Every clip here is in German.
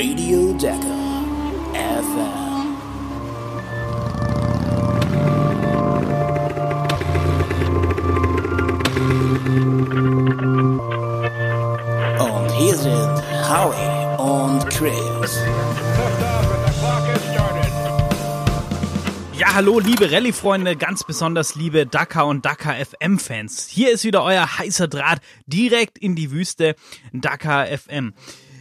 Radio Dakar FM. Und hier sind Howie und Chris. Ja, hallo, liebe Rallye-Freunde, ganz besonders liebe Dakar und Dakar FM-Fans. Hier ist wieder euer heißer Draht direkt in die Wüste Dakar FM.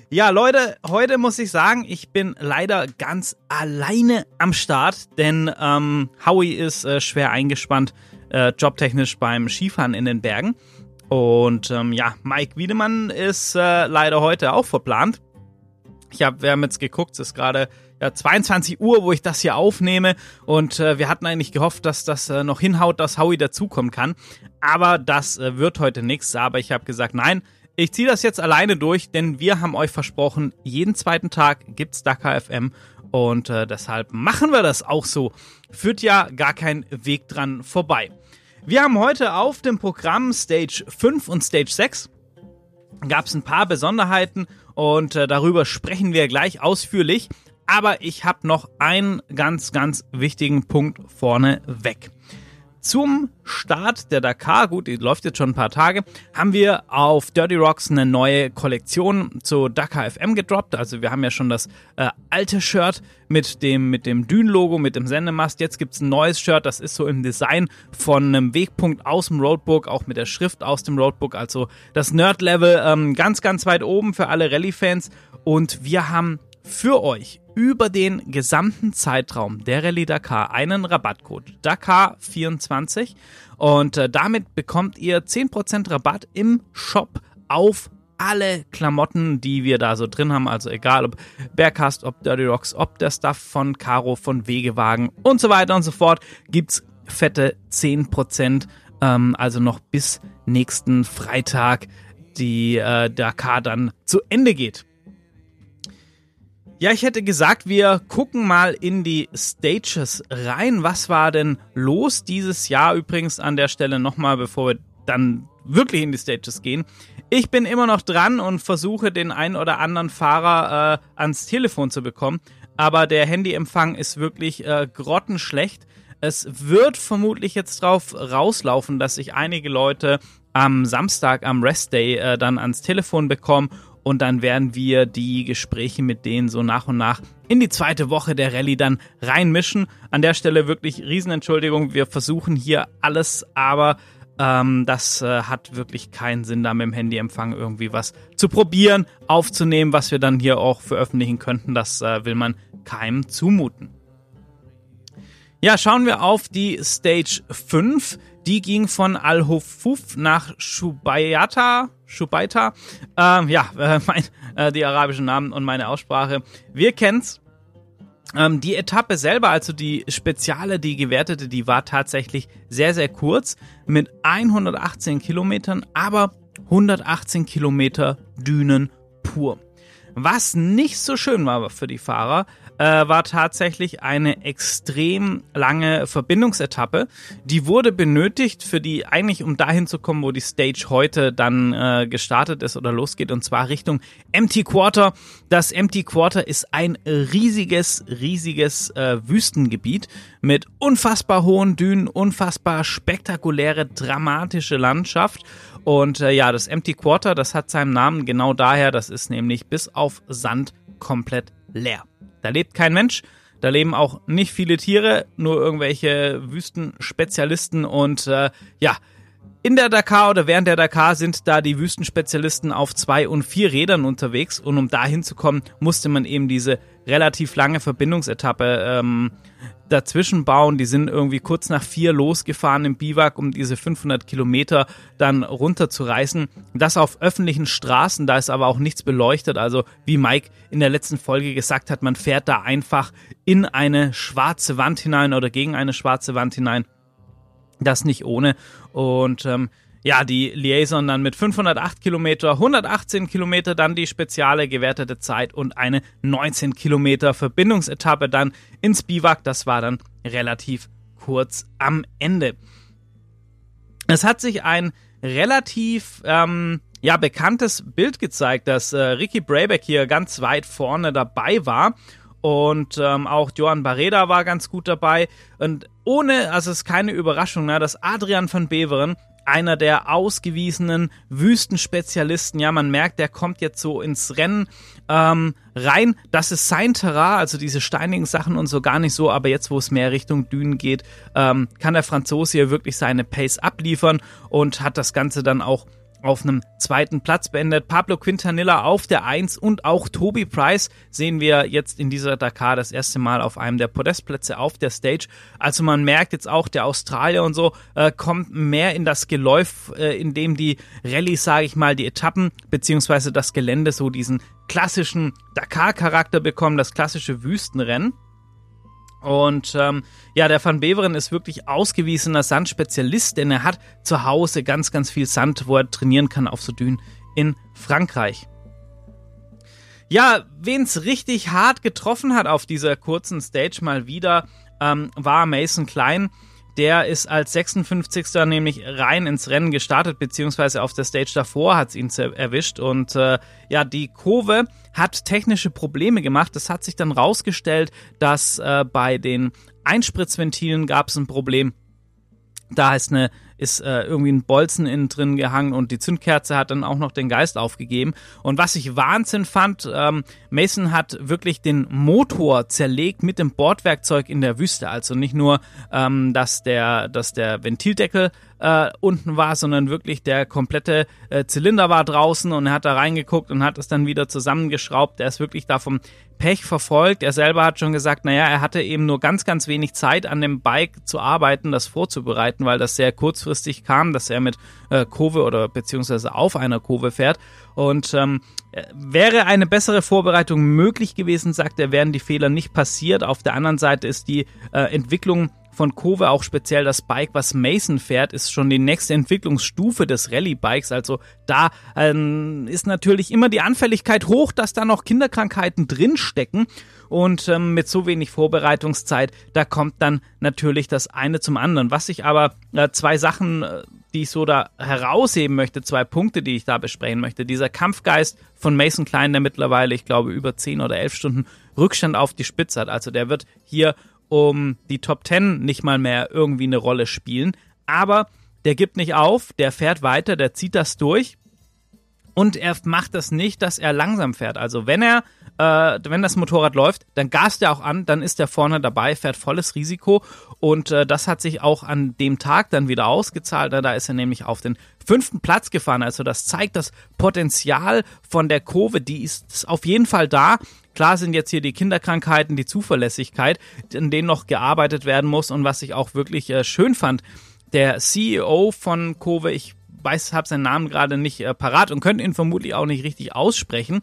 Ja, Leute, heute muss ich sagen, ich bin leider ganz alleine am Start, denn ähm, Howie ist äh, schwer eingespannt, äh, jobtechnisch beim Skifahren in den Bergen. Und ähm, ja, Mike Wiedemann ist äh, leider heute auch verplant. Ich hab, wir haben jetzt geguckt, es ist gerade ja, 22 Uhr, wo ich das hier aufnehme. Und äh, wir hatten eigentlich gehofft, dass das äh, noch hinhaut, dass Howie dazukommen kann. Aber das äh, wird heute nichts. Aber ich habe gesagt, nein, ich ziehe das jetzt alleine durch, denn wir haben euch versprochen, jeden zweiten Tag gibt's Dakar FM. Und äh, deshalb machen wir das auch so. Führt ja gar kein Weg dran vorbei. Wir haben heute auf dem Programm Stage 5 und Stage 6 gab es ein paar Besonderheiten und äh, darüber sprechen wir gleich ausführlich. Aber ich habe noch einen ganz, ganz wichtigen Punkt vorne weg. Zum Start der Dakar, gut, die läuft jetzt schon ein paar Tage, haben wir auf Dirty Rocks eine neue Kollektion zu Dakar FM gedroppt. Also wir haben ja schon das äh, alte Shirt mit dem, mit dem Dün-Logo, mit dem Sendemast. Jetzt gibt's ein neues Shirt, das ist so im Design von einem Wegpunkt aus dem Roadbook, auch mit der Schrift aus dem Roadbook. Also das Nerd-Level ähm, ganz, ganz weit oben für alle Rallye-Fans. Und wir haben für euch über den gesamten Zeitraum der Rallye Dakar einen Rabattcode Dakar24 und äh, damit bekommt ihr 10% Rabatt im Shop auf alle Klamotten, die wir da so drin haben, also egal ob Bearcast, ob Dirty Rocks, ob der Stuff von Caro, von Wegewagen und so weiter und so fort, gibt's fette 10%, ähm, also noch bis nächsten Freitag die äh, Dakar dann zu Ende geht. Ja, ich hätte gesagt, wir gucken mal in die Stages rein. Was war denn los dieses Jahr übrigens an der Stelle nochmal, bevor wir dann wirklich in die Stages gehen? Ich bin immer noch dran und versuche den einen oder anderen Fahrer äh, ans Telefon zu bekommen, aber der Handyempfang ist wirklich äh, grottenschlecht. Es wird vermutlich jetzt drauf rauslaufen, dass sich einige Leute am Samstag, am Rest Day, äh, dann ans Telefon bekommen und dann werden wir die Gespräche mit denen so nach und nach in die zweite Woche der Rallye dann reinmischen. An der Stelle wirklich Riesenentschuldigung. Wir versuchen hier alles, aber ähm, das äh, hat wirklich keinen Sinn, da mit dem Handyempfang irgendwie was zu probieren, aufzunehmen, was wir dann hier auch veröffentlichen könnten. Das äh, will man keinem zumuten. Ja, schauen wir auf die Stage 5. Die ging von Al-Hufuf nach Shubayata. Shubaita. Ähm, ja, äh, mein, äh, die arabischen Namen und meine Aussprache. Wir kennen's. Ähm, die Etappe selber, also die Speziale, die gewertete, die war tatsächlich sehr, sehr kurz mit 118 Kilometern, aber 118 Kilometer Dünen pur. Was nicht so schön war für die Fahrer, äh, war tatsächlich eine extrem lange Verbindungsetappe. Die wurde benötigt für die, eigentlich um dahin zu kommen, wo die Stage heute dann äh, gestartet ist oder losgeht, und zwar Richtung Empty Quarter. Das Empty Quarter ist ein riesiges, riesiges äh, Wüstengebiet mit unfassbar hohen Dünen, unfassbar spektakuläre, dramatische Landschaft. Und äh, ja, das Empty Quarter, das hat seinen Namen genau daher, das ist nämlich bis auf Sand komplett leer. Da lebt kein Mensch, da leben auch nicht viele Tiere, nur irgendwelche Wüstenspezialisten. Und äh, ja, in der Dakar oder während der Dakar sind da die Wüstenspezialisten auf zwei und vier Rädern unterwegs. Und um da hinzukommen, musste man eben diese relativ lange Verbindungsetappe ähm, dazwischen bauen. Die sind irgendwie kurz nach vier losgefahren im Biwak, um diese 500 Kilometer dann runterzureißen. Das auf öffentlichen Straßen, da ist aber auch nichts beleuchtet. Also wie Mike in der letzten Folge gesagt hat, man fährt da einfach in eine schwarze Wand hinein oder gegen eine schwarze Wand hinein. Das nicht ohne. Und ähm, ja, die Liaison dann mit 508 Kilometer, 118 Kilometer dann die speziale gewertete Zeit und eine 19 Kilometer Verbindungsetappe dann ins Biwak. Das war dann relativ kurz am Ende. Es hat sich ein relativ ähm, ja, bekanntes Bild gezeigt, dass äh, Ricky Brayback hier ganz weit vorne dabei war. Und ähm, auch Johan Barreda war ganz gut dabei. Und ohne, also es ist keine Überraschung, ne, dass Adrian van Beveren einer der ausgewiesenen Wüstenspezialisten. Ja, man merkt, der kommt jetzt so ins Rennen ähm, rein. Das ist sein Terrain, also diese steinigen Sachen und so gar nicht so. Aber jetzt, wo es mehr Richtung Dünen geht, ähm, kann der Franzose hier wirklich seine Pace abliefern und hat das Ganze dann auch auf einem zweiten Platz beendet. Pablo Quintanilla auf der 1 und auch Toby Price sehen wir jetzt in dieser Dakar das erste Mal auf einem der Podestplätze auf der Stage. Also man merkt jetzt auch, der Australier und so äh, kommt mehr in das Geläuf, äh, in dem die Rallye, sage ich mal, die Etappen beziehungsweise das Gelände so diesen klassischen Dakar-Charakter bekommen, das klassische Wüstenrennen. Und ähm, ja, der Van Beveren ist wirklich ausgewiesener Sandspezialist, denn er hat zu Hause ganz, ganz viel Sand, wo er trainieren kann auf so Dünen in Frankreich. Ja, wen es richtig hart getroffen hat auf dieser kurzen Stage mal wieder, ähm, war Mason Klein. Der ist als 56. nämlich rein ins Rennen gestartet, beziehungsweise auf der Stage davor hat es ihn erwischt. Und äh, ja, die Kurve hat technische Probleme gemacht. Es hat sich dann rausgestellt, dass äh, bei den Einspritzventilen gab es ein Problem. Da ist eine ist äh, irgendwie ein Bolzen innen drin gehangen und die Zündkerze hat dann auch noch den Geist aufgegeben. Und was ich Wahnsinn fand, ähm, Mason hat wirklich den Motor zerlegt mit dem Bordwerkzeug in der Wüste. Also nicht nur, ähm, dass der, dass der Ventildeckel äh, unten war, sondern wirklich der komplette äh, Zylinder war draußen und er hat da reingeguckt und hat es dann wieder zusammengeschraubt. Er ist wirklich da vom Pech verfolgt. Er selber hat schon gesagt, naja, er hatte eben nur ganz, ganz wenig Zeit an dem Bike zu arbeiten, das vorzubereiten, weil das sehr kurzfristig kam, dass er mit äh, Kurve oder beziehungsweise auf einer Kurve fährt. Und ähm, wäre eine bessere Vorbereitung möglich gewesen, sagt er, wären die Fehler nicht passiert. Auf der anderen Seite ist die äh, Entwicklung von Kove auch speziell das Bike, was Mason fährt, ist schon die nächste Entwicklungsstufe des Rallye-Bikes. Also da ähm, ist natürlich immer die Anfälligkeit hoch, dass da noch Kinderkrankheiten drinstecken. Und ähm, mit so wenig Vorbereitungszeit, da kommt dann natürlich das eine zum anderen. Was ich aber äh, zwei Sachen, äh, die ich so da herausheben möchte, zwei Punkte, die ich da besprechen möchte. Dieser Kampfgeist von Mason Klein, der mittlerweile, ich glaube, über zehn oder elf Stunden Rückstand auf die Spitze hat. Also der wird hier um die Top 10 nicht mal mehr irgendwie eine Rolle spielen. Aber der gibt nicht auf, der fährt weiter, der zieht das durch. Und er macht das nicht, dass er langsam fährt. Also wenn er, äh, wenn das Motorrad läuft, dann gast er auch an, dann ist er vorne dabei, fährt volles Risiko. Und äh, das hat sich auch an dem Tag dann wieder ausgezahlt. Da ist er nämlich auf den fünften Platz gefahren. Also das zeigt das Potenzial von der Kurve, die ist auf jeden Fall da. Klar sind jetzt hier die Kinderkrankheiten, die Zuverlässigkeit, in denen noch gearbeitet werden muss und was ich auch wirklich äh, schön fand. Der CEO von Kove, ich weiß, habe seinen Namen gerade nicht äh, parat und könnte ihn vermutlich auch nicht richtig aussprechen.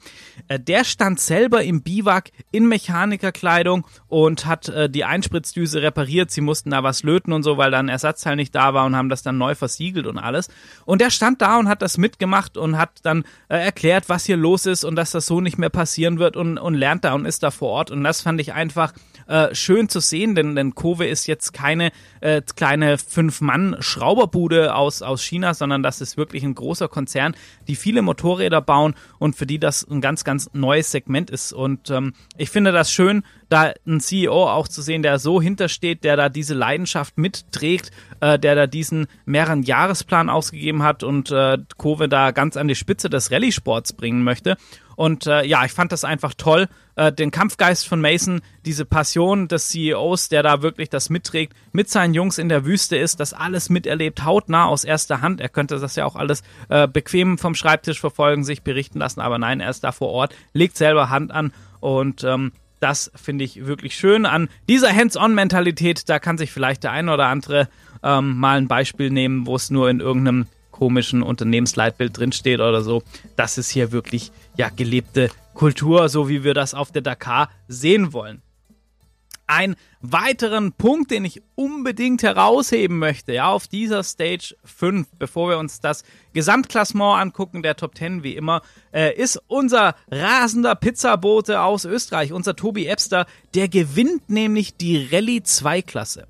Äh, der stand selber im Biwak in Mechanikerkleidung und hat äh, die Einspritzdüse repariert. Sie mussten da was löten und so, weil da ein Ersatzteil nicht da war und haben das dann neu versiegelt und alles. Und der stand da und hat das mitgemacht und hat dann äh, erklärt, was hier los ist und dass das so nicht mehr passieren wird und, und lernt da und ist da vor Ort. Und das fand ich einfach äh, schön zu sehen, denn, denn Kove ist jetzt keine äh, kleine Fünf-Mann-Schrauberbude aus, aus China, sondern das ist wirklich ein großer Konzern, die viele Motorräder bauen und für die das ein ganz, ganz neues Segment ist. Und ähm, ich finde das schön, da einen CEO auch zu sehen, der so hintersteht, der da diese Leidenschaft mitträgt, äh, der da diesen mehreren Jahresplan ausgegeben hat und äh, Kove da ganz an die Spitze des Rallye-Sports bringen möchte. Und äh, ja, ich fand das einfach toll, äh, den Kampfgeist von Mason, diese Passion des CEOs, der da wirklich das mitträgt, mit seinen Jungs in der Wüste ist, das alles miterlebt, hautnah aus erster Hand. Er könnte das ja auch alles äh, bequem vom Schreibtisch verfolgen, sich berichten lassen, aber nein, er ist da vor Ort, legt selber Hand an und ähm, das finde ich wirklich schön. An dieser Hands-on-Mentalität, da kann sich vielleicht der eine oder andere ähm, mal ein Beispiel nehmen, wo es nur in irgendeinem komischen Unternehmensleitbild drinsteht oder so. Das ist hier wirklich ja gelebte Kultur, so wie wir das auf der Dakar sehen wollen. Ein weiteren Punkt, den ich unbedingt herausheben möchte, ja, auf dieser Stage 5, bevor wir uns das Gesamtklassement angucken, der Top 10 wie immer, äh, ist unser rasender Pizzabote aus Österreich, unser Tobi Ebster, der gewinnt nämlich die Rallye 2 Klasse.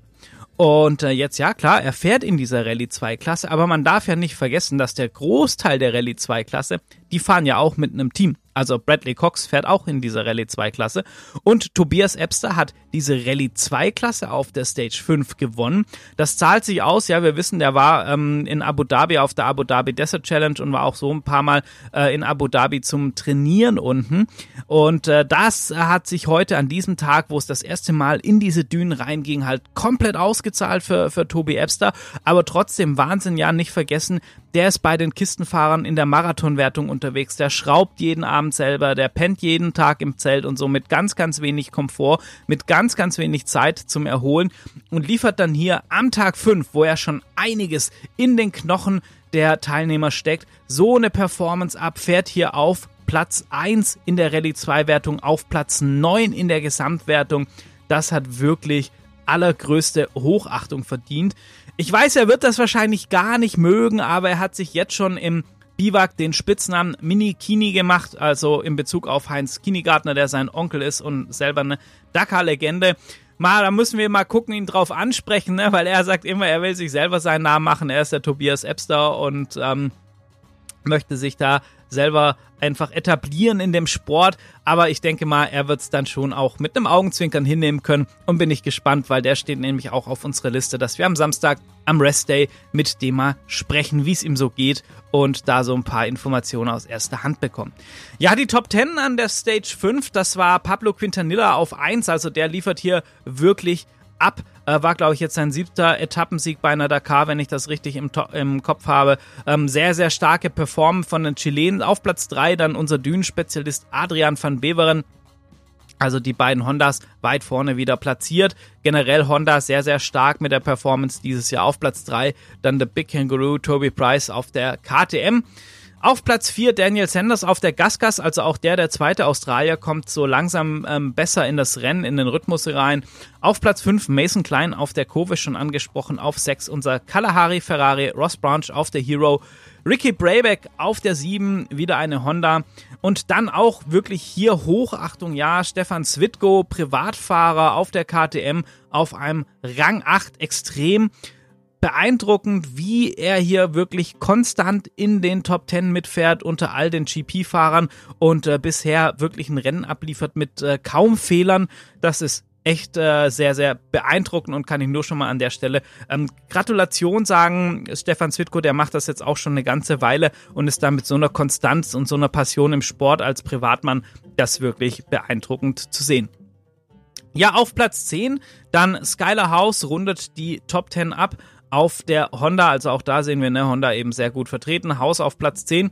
Und äh, jetzt, ja klar, er fährt in dieser Rallye 2 Klasse, aber man darf ja nicht vergessen, dass der Großteil der Rallye 2 Klasse, die fahren ja auch mit einem Team. Also Bradley Cox fährt auch in dieser Rallye 2 Klasse. Und Tobias Epster hat diese Rallye 2 Klasse auf der Stage 5 gewonnen. Das zahlt sich aus. Ja, wir wissen, der war ähm, in Abu Dhabi auf der Abu Dhabi Desert Challenge und war auch so ein paar Mal äh, in Abu Dhabi zum Trainieren unten. Und äh, das hat sich heute an diesem Tag, wo es das erste Mal in diese Dünen reinging, halt komplett ausgezahlt für, für Tobi Epster. Aber trotzdem Wahnsinn, ja, nicht vergessen, der ist bei den Kistenfahrern in der Marathonwertung unterwegs. Der schraubt jeden Abend selber, der pennt jeden Tag im Zelt und so mit ganz, ganz wenig Komfort, mit ganz, ganz wenig Zeit zum Erholen und liefert dann hier am Tag 5, wo er schon einiges in den Knochen der Teilnehmer steckt, so eine Performance ab, fährt hier auf Platz 1 in der Rallye 2 Wertung, auf Platz 9 in der Gesamtwertung. Das hat wirklich allergrößte Hochachtung verdient. Ich weiß, er wird das wahrscheinlich gar nicht mögen, aber er hat sich jetzt schon im Biwak den Spitznamen Mini Kini gemacht, also in Bezug auf Heinz Kinigartner, der sein Onkel ist und selber eine Dakar-Legende. Mal, da müssen wir mal gucken, ihn drauf ansprechen, ne? weil er sagt immer, er will sich selber seinen Namen machen. Er ist der Tobias Epster und ähm, möchte sich da selber einfach etablieren in dem Sport. Aber ich denke mal, er wird es dann schon auch mit einem Augenzwinkern hinnehmen können. Und bin ich gespannt, weil der steht nämlich auch auf unserer Liste, dass wir am Samstag am Rest Day mit dem mal sprechen, wie es ihm so geht und da so ein paar Informationen aus erster Hand bekommen. Ja, die Top 10 an der Stage 5, das war Pablo Quintanilla auf 1, also der liefert hier wirklich ab. Äh, war, glaube ich, jetzt sein siebter Etappensieg bei einer Dakar, wenn ich das richtig im, im Kopf habe. Ähm, sehr, sehr starke Performance von den Chilenen. Auf Platz 3 dann unser Dünenspezialist Adrian van Beveren. Also die beiden Hondas weit vorne wieder platziert. Generell Honda sehr, sehr stark mit der Performance dieses Jahr auf Platz 3. Dann der Big Kangaroo Toby Price auf der KTM. Auf Platz 4 Daniel Sanders auf der Gasgas, also auch der, der zweite Australier, kommt so langsam ähm, besser in das Rennen, in den Rhythmus rein. Auf Platz 5 Mason Klein auf der Kurve schon angesprochen. Auf 6 unser Kalahari Ferrari, Ross Branch auf der Hero. Ricky Brayback auf der 7, wieder eine Honda. Und dann auch wirklich hier Hochachtung, ja, Stefan Switko, Privatfahrer auf der KTM auf einem Rang 8 extrem beeindruckend, wie er hier wirklich konstant in den Top 10 mitfährt unter all den GP-Fahrern und äh, bisher wirklich ein Rennen abliefert mit äh, kaum Fehlern. Das ist echt äh, sehr, sehr beeindruckend und kann ich nur schon mal an der Stelle ähm, Gratulation sagen. Stefan Zwitko, der macht das jetzt auch schon eine ganze Weile und ist da mit so einer Konstanz und so einer Passion im Sport als Privatmann das wirklich beeindruckend zu sehen. Ja, auf Platz 10 dann Skylar House rundet die Top 10 ab auf der Honda. Also auch da sehen wir ne, Honda eben sehr gut vertreten. Haus auf Platz 10.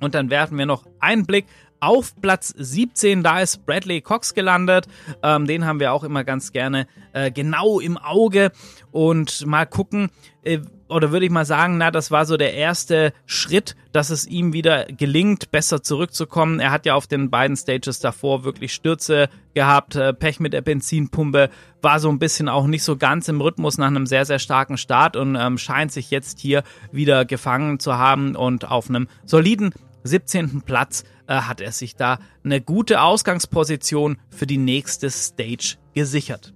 Und dann werfen wir noch einen Blick auf Platz 17, da ist Bradley Cox gelandet. Ähm, den haben wir auch immer ganz gerne äh, genau im Auge. Und mal gucken, äh, oder würde ich mal sagen, na, das war so der erste Schritt, dass es ihm wieder gelingt, besser zurückzukommen. Er hat ja auf den beiden Stages davor wirklich Stürze gehabt, äh, Pech mit der Benzinpumpe, war so ein bisschen auch nicht so ganz im Rhythmus nach einem sehr, sehr starken Start und ähm, scheint sich jetzt hier wieder gefangen zu haben und auf einem soliden 17. Platz äh, hat er sich da eine gute Ausgangsposition für die nächste Stage gesichert.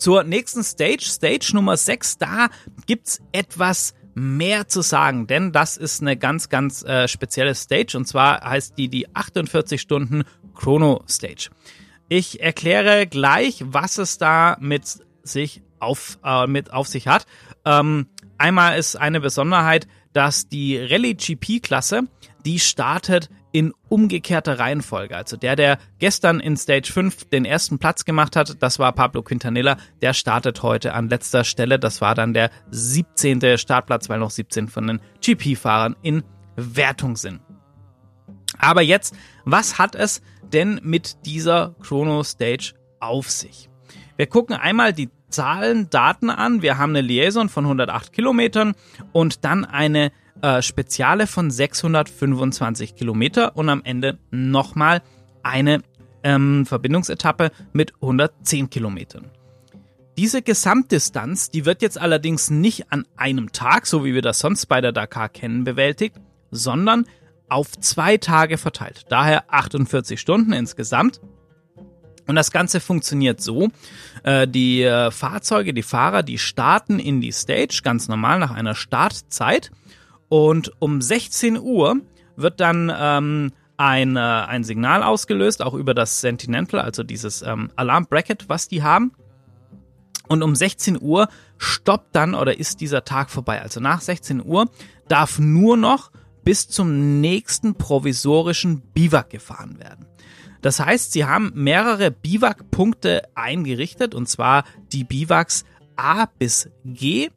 Zur nächsten Stage, Stage Nummer 6, da gibt's etwas mehr zu sagen, denn das ist eine ganz, ganz äh, spezielle Stage und zwar heißt die die 48 Stunden Chrono Stage. Ich erkläre gleich, was es da mit sich auf, äh, mit auf sich hat. Ähm, einmal ist eine Besonderheit, dass die Rallye GP Klasse, die startet in umgekehrter Reihenfolge. Also der, der gestern in Stage 5 den ersten Platz gemacht hat, das war Pablo Quintanilla, der startet heute an letzter Stelle. Das war dann der 17. Startplatz, weil noch 17 von den GP-Fahrern in Wertung sind. Aber jetzt, was hat es denn mit dieser Chrono Stage auf sich? Wir gucken einmal die Zahlen, Daten an. Wir haben eine Liaison von 108 Kilometern und dann eine äh, Speziale von 625 Kilometer und am Ende nochmal eine ähm, Verbindungsetappe mit 110 Kilometern. Diese Gesamtdistanz, die wird jetzt allerdings nicht an einem Tag, so wie wir das sonst bei der Dakar kennen, bewältigt, sondern auf zwei Tage verteilt. Daher 48 Stunden insgesamt. Und das Ganze funktioniert so, äh, die äh, Fahrzeuge, die Fahrer, die starten in die Stage ganz normal nach einer Startzeit und um 16 Uhr wird dann ähm, ein, äh, ein Signal ausgelöst, auch über das Sentinel, also dieses ähm, Alarmbracket, was die haben. Und um 16 Uhr stoppt dann oder ist dieser Tag vorbei. Also nach 16 Uhr darf nur noch bis zum nächsten provisorischen Biwak gefahren werden. Das heißt, sie haben mehrere Biwak-Punkte eingerichtet, und zwar die Biwaks A bis G.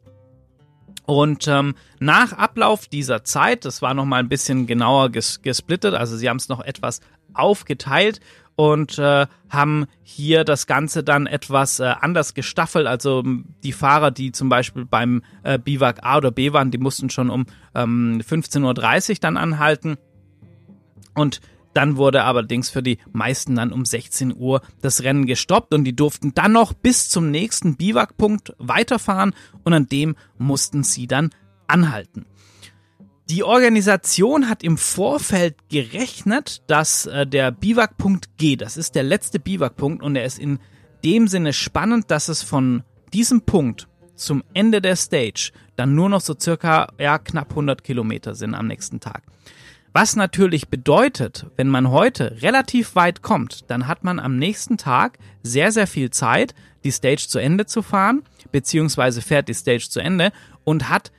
Und ähm, nach Ablauf dieser Zeit, das war nochmal ein bisschen genauer ges gesplittet, also sie haben es noch etwas aufgeteilt und äh, haben hier das Ganze dann etwas äh, anders gestaffelt. Also die Fahrer, die zum Beispiel beim äh, Biwak A oder B waren, die mussten schon um ähm, 15.30 Uhr dann anhalten. Und dann wurde allerdings für die meisten dann um 16 Uhr das Rennen gestoppt und die durften dann noch bis zum nächsten Biwakpunkt weiterfahren und an dem mussten sie dann anhalten. Die Organisation hat im Vorfeld gerechnet, dass äh, der Biwakpunkt G, das ist der letzte Biwakpunkt und er ist in dem Sinne spannend, dass es von diesem Punkt zum Ende der Stage dann nur noch so circa ja, knapp 100 Kilometer sind am nächsten Tag. Was natürlich bedeutet, wenn man heute relativ weit kommt, dann hat man am nächsten Tag sehr, sehr viel Zeit, die Stage zu Ende zu fahren, beziehungsweise fährt die Stage zu Ende und hat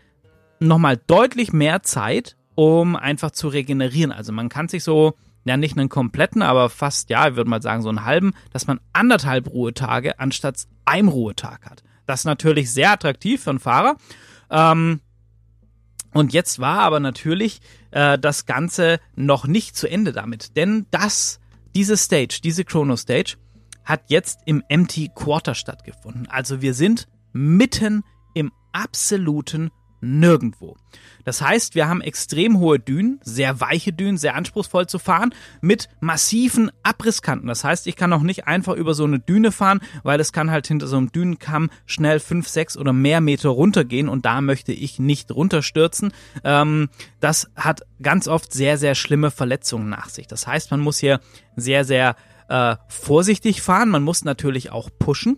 nochmal deutlich mehr Zeit, um einfach zu regenerieren. Also man kann sich so, ja nicht einen kompletten, aber fast, ja, ich würde mal sagen so einen halben, dass man anderthalb Ruhetage anstatt einem Ruhetag hat. Das ist natürlich sehr attraktiv für einen Fahrer. Ähm, und jetzt war aber natürlich äh, das Ganze noch nicht zu Ende damit. Denn das, diese Stage, diese Chrono Stage, hat jetzt im Empty Quarter stattgefunden. Also wir sind mitten im absoluten nirgendwo. Das heißt, wir haben extrem hohe Dünen, sehr weiche Dünen, sehr anspruchsvoll zu fahren, mit massiven Abrisskanten. Das heißt, ich kann auch nicht einfach über so eine Düne fahren, weil es kann halt hinter so einem Dünenkamm schnell fünf, sechs oder mehr Meter runtergehen und da möchte ich nicht runterstürzen. Ähm, das hat ganz oft sehr, sehr schlimme Verletzungen nach sich. Das heißt, man muss hier sehr, sehr äh, vorsichtig fahren. Man muss natürlich auch pushen.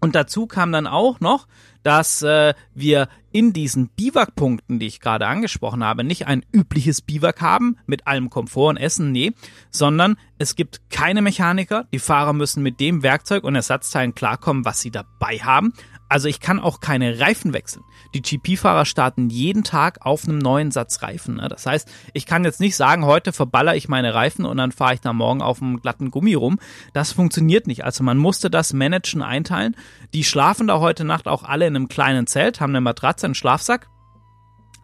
Und dazu kam dann auch noch, dass äh, wir in diesen Biwakpunkten, die ich gerade angesprochen habe, nicht ein übliches Biwak haben mit allem Komfort und Essen, nee, sondern es gibt keine Mechaniker. Die Fahrer müssen mit dem Werkzeug und Ersatzteilen klarkommen, was sie dabei haben. Also ich kann auch keine Reifen wechseln. Die GP-Fahrer starten jeden Tag auf einem neuen Satz Reifen. Ne? Das heißt, ich kann jetzt nicht sagen, heute verballer ich meine Reifen und dann fahre ich da morgen auf einem glatten Gummi rum. Das funktioniert nicht. Also man musste das managen, einteilen. Die schlafen da heute Nacht auch alle in einem kleinen Zelt, haben eine Matratze, einen Schlafsack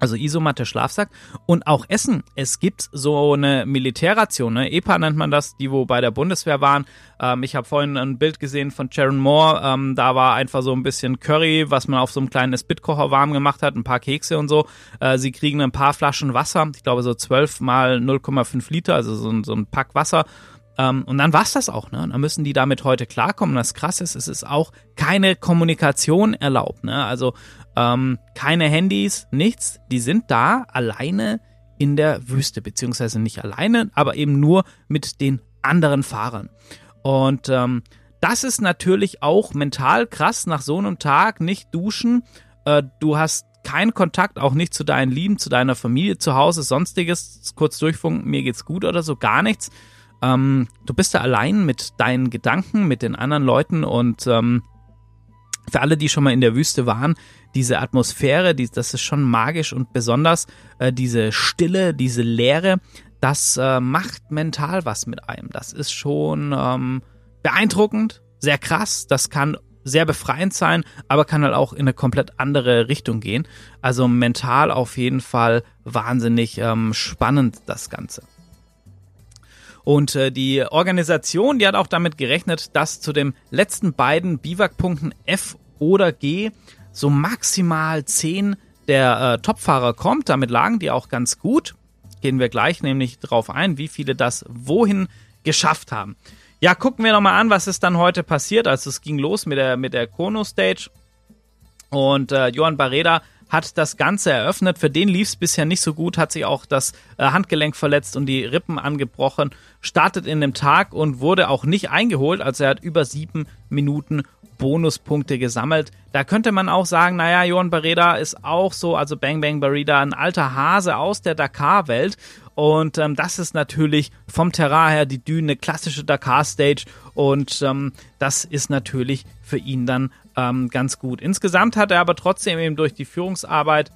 also Isomatte, Schlafsack und auch Essen. Es gibt so eine Militärration, ne? EPA nennt man das, die wo bei der Bundeswehr waren. Ähm, ich habe vorhin ein Bild gesehen von Sharon Moore. Ähm, da war einfach so ein bisschen Curry, was man auf so einem kleinen Spitkocher warm gemacht hat, ein paar Kekse und so. Äh, sie kriegen ein paar Flaschen Wasser, ich glaube so 12 mal 0,5 Liter, also so, so ein Pack Wasser. Um, und dann war's das auch, ne? Dann müssen die damit heute klarkommen. Das krass ist, es ist auch keine Kommunikation erlaubt, ne? Also ähm, keine Handys, nichts. Die sind da alleine in der Wüste, beziehungsweise nicht alleine, aber eben nur mit den anderen Fahrern. Und ähm, das ist natürlich auch mental krass, nach so einem Tag nicht duschen. Äh, du hast keinen Kontakt, auch nicht zu deinen Lieben, zu deiner Familie, zu Hause, sonstiges, kurz durchfunken, mir geht's gut oder so, gar nichts. Ähm, du bist da allein mit deinen Gedanken, mit den anderen Leuten und ähm, für alle, die schon mal in der Wüste waren, diese Atmosphäre, die, das ist schon magisch und besonders äh, diese Stille, diese Leere, das äh, macht mental was mit einem. Das ist schon ähm, beeindruckend, sehr krass. Das kann sehr befreiend sein, aber kann halt auch in eine komplett andere Richtung gehen. Also mental auf jeden Fall wahnsinnig ähm, spannend das Ganze. Und äh, die Organisation, die hat auch damit gerechnet, dass zu den letzten beiden Biwakpunkten F oder G so maximal 10 der äh, Topfahrer kommt. Damit lagen die auch ganz gut. Gehen wir gleich nämlich drauf ein, wie viele das wohin geschafft haben. Ja, gucken wir nochmal an, was ist dann heute passiert. Also es ging los mit der, mit der Chrono Stage. Und äh, Johann Barreda hat das Ganze eröffnet. Für den lief es bisher nicht so gut, hat sich auch das äh, Handgelenk verletzt und die Rippen angebrochen, startet in dem Tag und wurde auch nicht eingeholt. Also er hat über sieben Minuten Bonuspunkte gesammelt. Da könnte man auch sagen, naja, Johan Barreda ist auch so, also Bang Bang Barreda, ein alter Hase aus der Dakar-Welt. Und ähm, das ist natürlich vom Terrain her die Düne, klassische Dakar-Stage. Und ähm, das ist natürlich für ihn dann ähm, ganz gut. Insgesamt hat er aber trotzdem eben durch die Führungsarbeit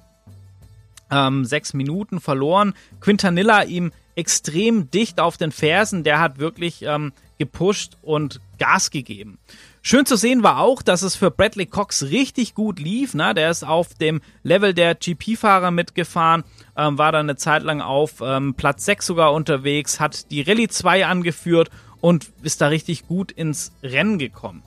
ähm, sechs Minuten verloren. Quintanilla ihm extrem dicht auf den Fersen. Der hat wirklich ähm, gepusht und Gas gegeben. Schön zu sehen war auch, dass es für Bradley Cox richtig gut lief. Ne? Der ist auf dem Level der GP-Fahrer mitgefahren, ähm, war dann eine Zeit lang auf ähm, Platz 6 sogar unterwegs, hat die Rallye 2 angeführt und ist da richtig gut ins Rennen gekommen.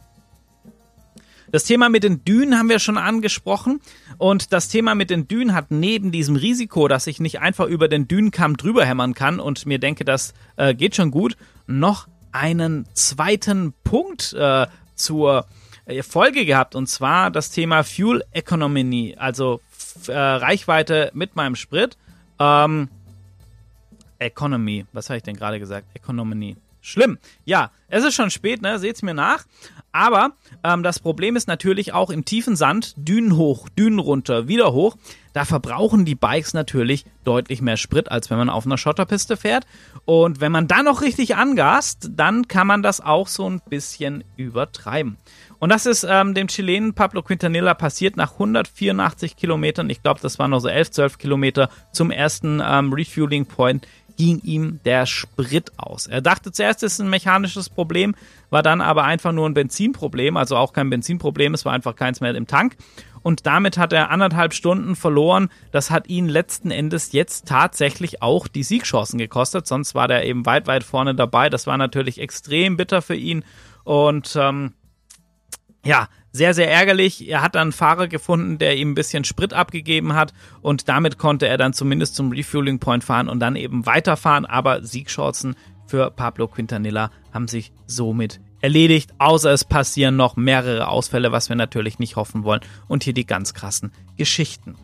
Das Thema mit den Dünen haben wir schon angesprochen. Und das Thema mit den Dünen hat neben diesem Risiko, dass ich nicht einfach über den Dünenkamm drüber hämmern kann und mir denke, das äh, geht schon gut, noch einen zweiten Punkt äh, zur äh, Folge gehabt und zwar das Thema Fuel Economy, also äh, Reichweite mit meinem Sprit. Ähm, Economy, was habe ich denn gerade gesagt? Economy. Schlimm. Ja, es ist schon spät, ne? Seht's mir nach. Aber ähm, das Problem ist natürlich auch im tiefen Sand, Dünen hoch, Dünen runter, wieder hoch. Da verbrauchen die Bikes natürlich deutlich mehr Sprit, als wenn man auf einer Schotterpiste fährt. Und wenn man dann noch richtig angast, dann kann man das auch so ein bisschen übertreiben. Und das ist ähm, dem Chilenen Pablo Quintanilla passiert nach 184 Kilometern. Ich glaube, das waren noch so 11, 12 Kilometer zum ersten ähm, Refueling Point ging ihm der Sprit aus. Er dachte zuerst, es ist ein mechanisches Problem, war dann aber einfach nur ein Benzinproblem, also auch kein Benzinproblem, es war einfach keins mehr im Tank. Und damit hat er anderthalb Stunden verloren. Das hat ihn letzten Endes jetzt tatsächlich auch die Siegchancen gekostet. Sonst war der eben weit, weit vorne dabei. Das war natürlich extrem bitter für ihn. Und ähm, ja, sehr, sehr ärgerlich. Er hat dann einen Fahrer gefunden, der ihm ein bisschen Sprit abgegeben hat und damit konnte er dann zumindest zum Refueling Point fahren und dann eben weiterfahren. Aber Siegchancen für Pablo Quintanilla haben sich somit erledigt, außer es passieren noch mehrere Ausfälle, was wir natürlich nicht hoffen wollen. Und hier die ganz krassen Geschichten.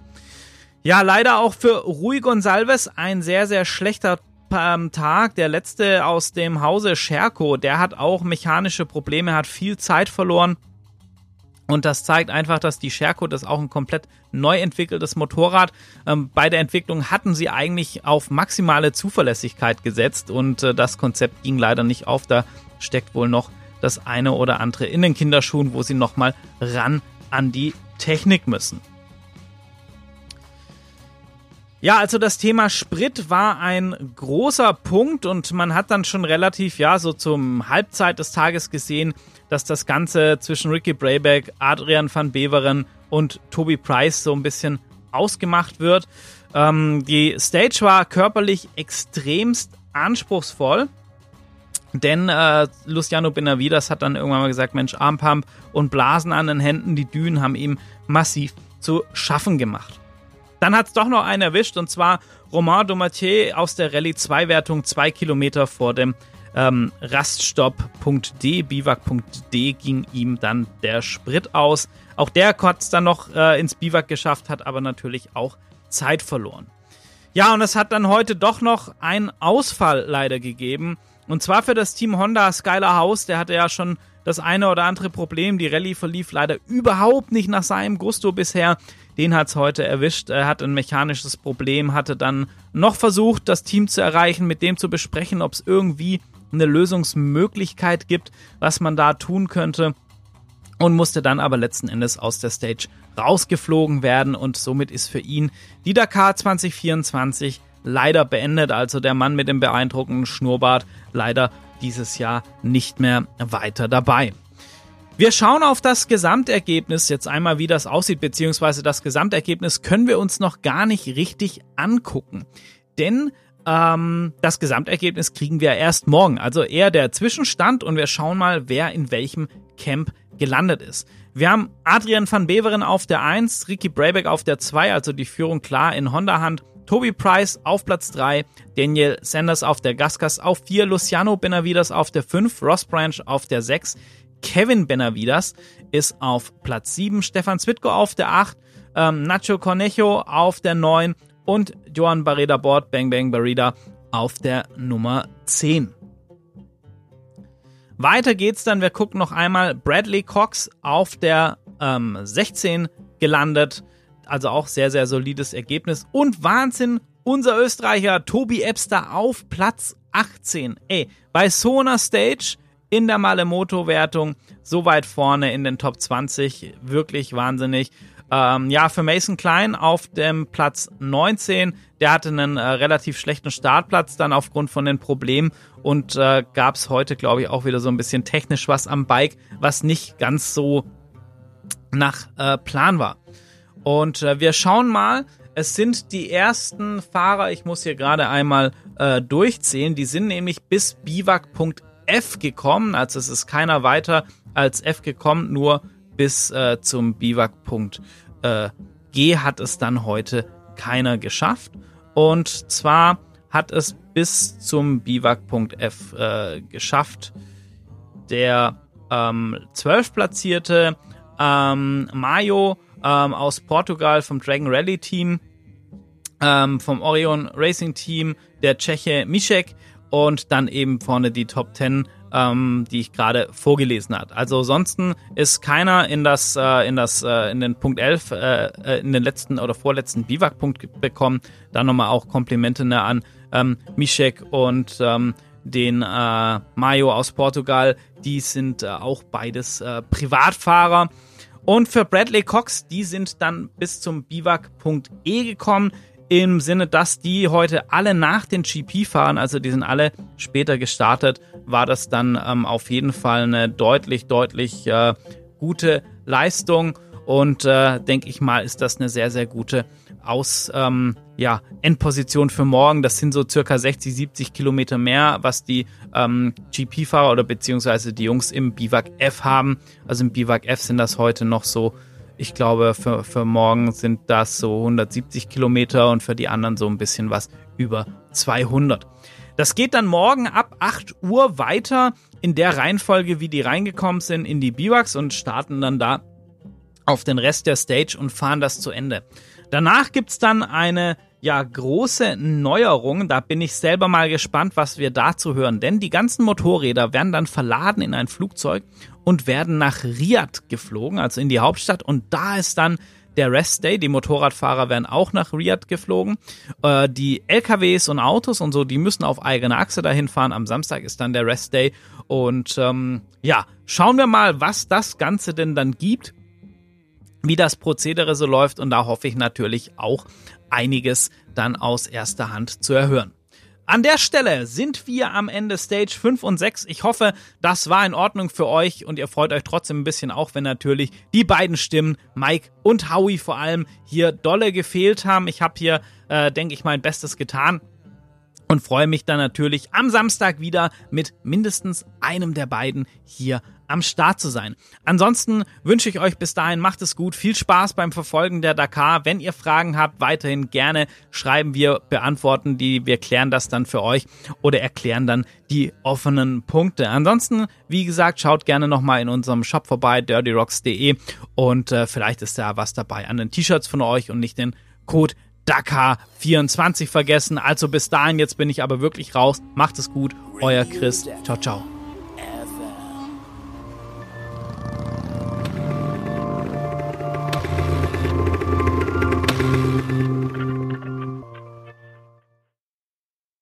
Ja, leider auch für Rui Gonsalves ein sehr, sehr schlechter ähm, Tag. Der letzte aus dem Hause Scherko, der hat auch mechanische Probleme, hat viel Zeit verloren und das zeigt einfach, dass die Sherco, das ist auch ein komplett neu entwickeltes Motorrad, ähm, bei der Entwicklung hatten sie eigentlich auf maximale Zuverlässigkeit gesetzt und äh, das Konzept ging leider nicht auf. Da steckt wohl noch das eine oder andere in den Kinderschuhen, wo sie nochmal ran an die Technik müssen. Ja, also das Thema Sprit war ein großer Punkt und man hat dann schon relativ, ja, so zum Halbzeit des Tages gesehen, dass das Ganze zwischen Ricky Brayback, Adrian van Beveren und Toby Price so ein bisschen ausgemacht wird. Ähm, die Stage war körperlich extremst anspruchsvoll. Denn äh, Luciano Benavides hat dann irgendwann mal gesagt, Mensch, Armpump und Blasen an den Händen, die Dünen haben ihm massiv zu schaffen gemacht. Dann hat es doch noch einen erwischt und zwar Romain Domatier aus der Rallye 2 Wertung zwei Kilometer vor dem ähm, Raststopp.d, biwak.d ging ihm dann der Sprit aus. Auch der hat es dann noch äh, ins Biwak geschafft, hat aber natürlich auch Zeit verloren. Ja, und es hat dann heute doch noch einen Ausfall leider gegeben. Und zwar für das Team Honda Skylar House. Der hatte ja schon das eine oder andere Problem. Die Rallye verlief leider überhaupt nicht nach seinem Gusto bisher. Den hat es heute erwischt. Er hat ein mechanisches Problem, hatte dann noch versucht, das Team zu erreichen, mit dem zu besprechen, ob es irgendwie eine Lösungsmöglichkeit gibt, was man da tun könnte. Und musste dann aber letzten Endes aus der Stage rausgeflogen werden. Und somit ist für ihn die Dakar 2024 leider beendet. Also der Mann mit dem beeindruckenden Schnurrbart leider dieses Jahr nicht mehr weiter dabei. Wir schauen auf das Gesamtergebnis jetzt einmal, wie das aussieht, beziehungsweise das Gesamtergebnis können wir uns noch gar nicht richtig angucken. Denn ähm, das Gesamtergebnis kriegen wir erst morgen. Also eher der Zwischenstand und wir schauen mal, wer in welchem Camp gelandet ist. Wir haben Adrian van Beveren auf der 1, Ricky Brayback auf der 2, also die Führung klar in Honda-Hand. Toby Price auf Platz 3, Daniel Sanders auf der Gaskas auf 4, Luciano Benavides auf der 5, Ross Branch auf der 6, Kevin Benavidas ist auf Platz 7, Stefan Zwitko auf der 8, ähm, Nacho Cornejo auf der 9 und Johan Barreda Bord, Bang Bang Barreda auf der Nummer 10. Weiter geht's dann, wir gucken noch einmal Bradley Cox auf der ähm, 16 gelandet. Also auch sehr, sehr solides Ergebnis. Und Wahnsinn, unser Österreicher Tobi Ebster auf Platz 18. Ey, bei Sona Stage in der Malemoto-Wertung so weit vorne in den Top 20. Wirklich wahnsinnig. Ähm, ja, für Mason Klein auf dem Platz 19. Der hatte einen äh, relativ schlechten Startplatz dann aufgrund von den Problemen und äh, gab es heute, glaube ich, auch wieder so ein bisschen technisch was am Bike, was nicht ganz so nach äh, Plan war. Und äh, wir schauen mal, es sind die ersten Fahrer, ich muss hier gerade einmal äh, durchzählen, die sind nämlich bis biwak.f gekommen, also es ist keiner weiter als F gekommen, nur bis äh, zum Biwak.g äh, hat es dann heute keiner geschafft. Und zwar hat es bis zum Biwak.f äh, geschafft der ähm, 12 platzierte ähm, Mayo ähm, aus Portugal vom Dragon Rally Team, ähm, vom Orion Racing Team, der Tscheche Mischek und dann eben vorne die Top 10 ähm, die ich gerade vorgelesen hat. Also ansonsten ist keiner in das äh, in das äh, in den Punkt 11 äh, äh, in den letzten oder vorletzten Biwak Punkt bekommen. Dann nochmal auch Komplimente ne, an ähm, Mischek und ähm, den äh, Mayo aus Portugal. Die sind äh, auch beides äh, Privatfahrer. Und für Bradley Cox, die sind dann bis zum Biwak.e gekommen, im Sinne, dass die heute alle nach den GP fahren, also die sind alle später gestartet, war das dann ähm, auf jeden Fall eine deutlich, deutlich äh, gute Leistung. Und äh, denke ich mal, ist das eine sehr, sehr gute Aus, ähm, ja, Endposition für morgen. Das sind so circa 60, 70 Kilometer mehr, was die ähm, GP-Fahrer oder beziehungsweise die Jungs im Biwak F haben. Also im Biwak F sind das heute noch so, ich glaube, für, für morgen sind das so 170 Kilometer und für die anderen so ein bisschen was über 200. Das geht dann morgen ab 8 Uhr weiter in der Reihenfolge, wie die reingekommen sind, in die Biwaks und starten dann da auf den Rest der Stage und fahren das zu Ende. Danach gibt's dann eine ja große Neuerung. Da bin ich selber mal gespannt, was wir dazu hören. Denn die ganzen Motorräder werden dann verladen in ein Flugzeug und werden nach Riyadh geflogen, also in die Hauptstadt. Und da ist dann der Rest Day. Die Motorradfahrer werden auch nach Riyadh geflogen. Äh, die LKWs und Autos und so, die müssen auf eigene Achse dahin fahren. Am Samstag ist dann der Rest Day. Und ähm, ja, schauen wir mal, was das Ganze denn dann gibt wie das Prozedere so läuft und da hoffe ich natürlich auch einiges dann aus erster Hand zu erhören. An der Stelle sind wir am Ende Stage 5 und 6. Ich hoffe, das war in Ordnung für euch und ihr freut euch trotzdem ein bisschen, auch wenn natürlich die beiden Stimmen, Mike und Howie vor allem, hier dolle gefehlt haben. Ich habe hier, äh, denke ich, mein Bestes getan und freue mich dann natürlich am Samstag wieder mit mindestens einem der beiden hier am Start zu sein. Ansonsten wünsche ich euch bis dahin, macht es gut, viel Spaß beim Verfolgen der Dakar. Wenn ihr Fragen habt, weiterhin gerne schreiben wir, beantworten die, wir klären das dann für euch oder erklären dann die offenen Punkte. Ansonsten, wie gesagt, schaut gerne nochmal in unserem Shop vorbei, dirtyrocks.de und äh, vielleicht ist da was dabei an den T-Shirts von euch und nicht den Code Dakar 24 vergessen. Also bis dahin, jetzt bin ich aber wirklich raus. Macht es gut, euer Chris. Ciao, ciao.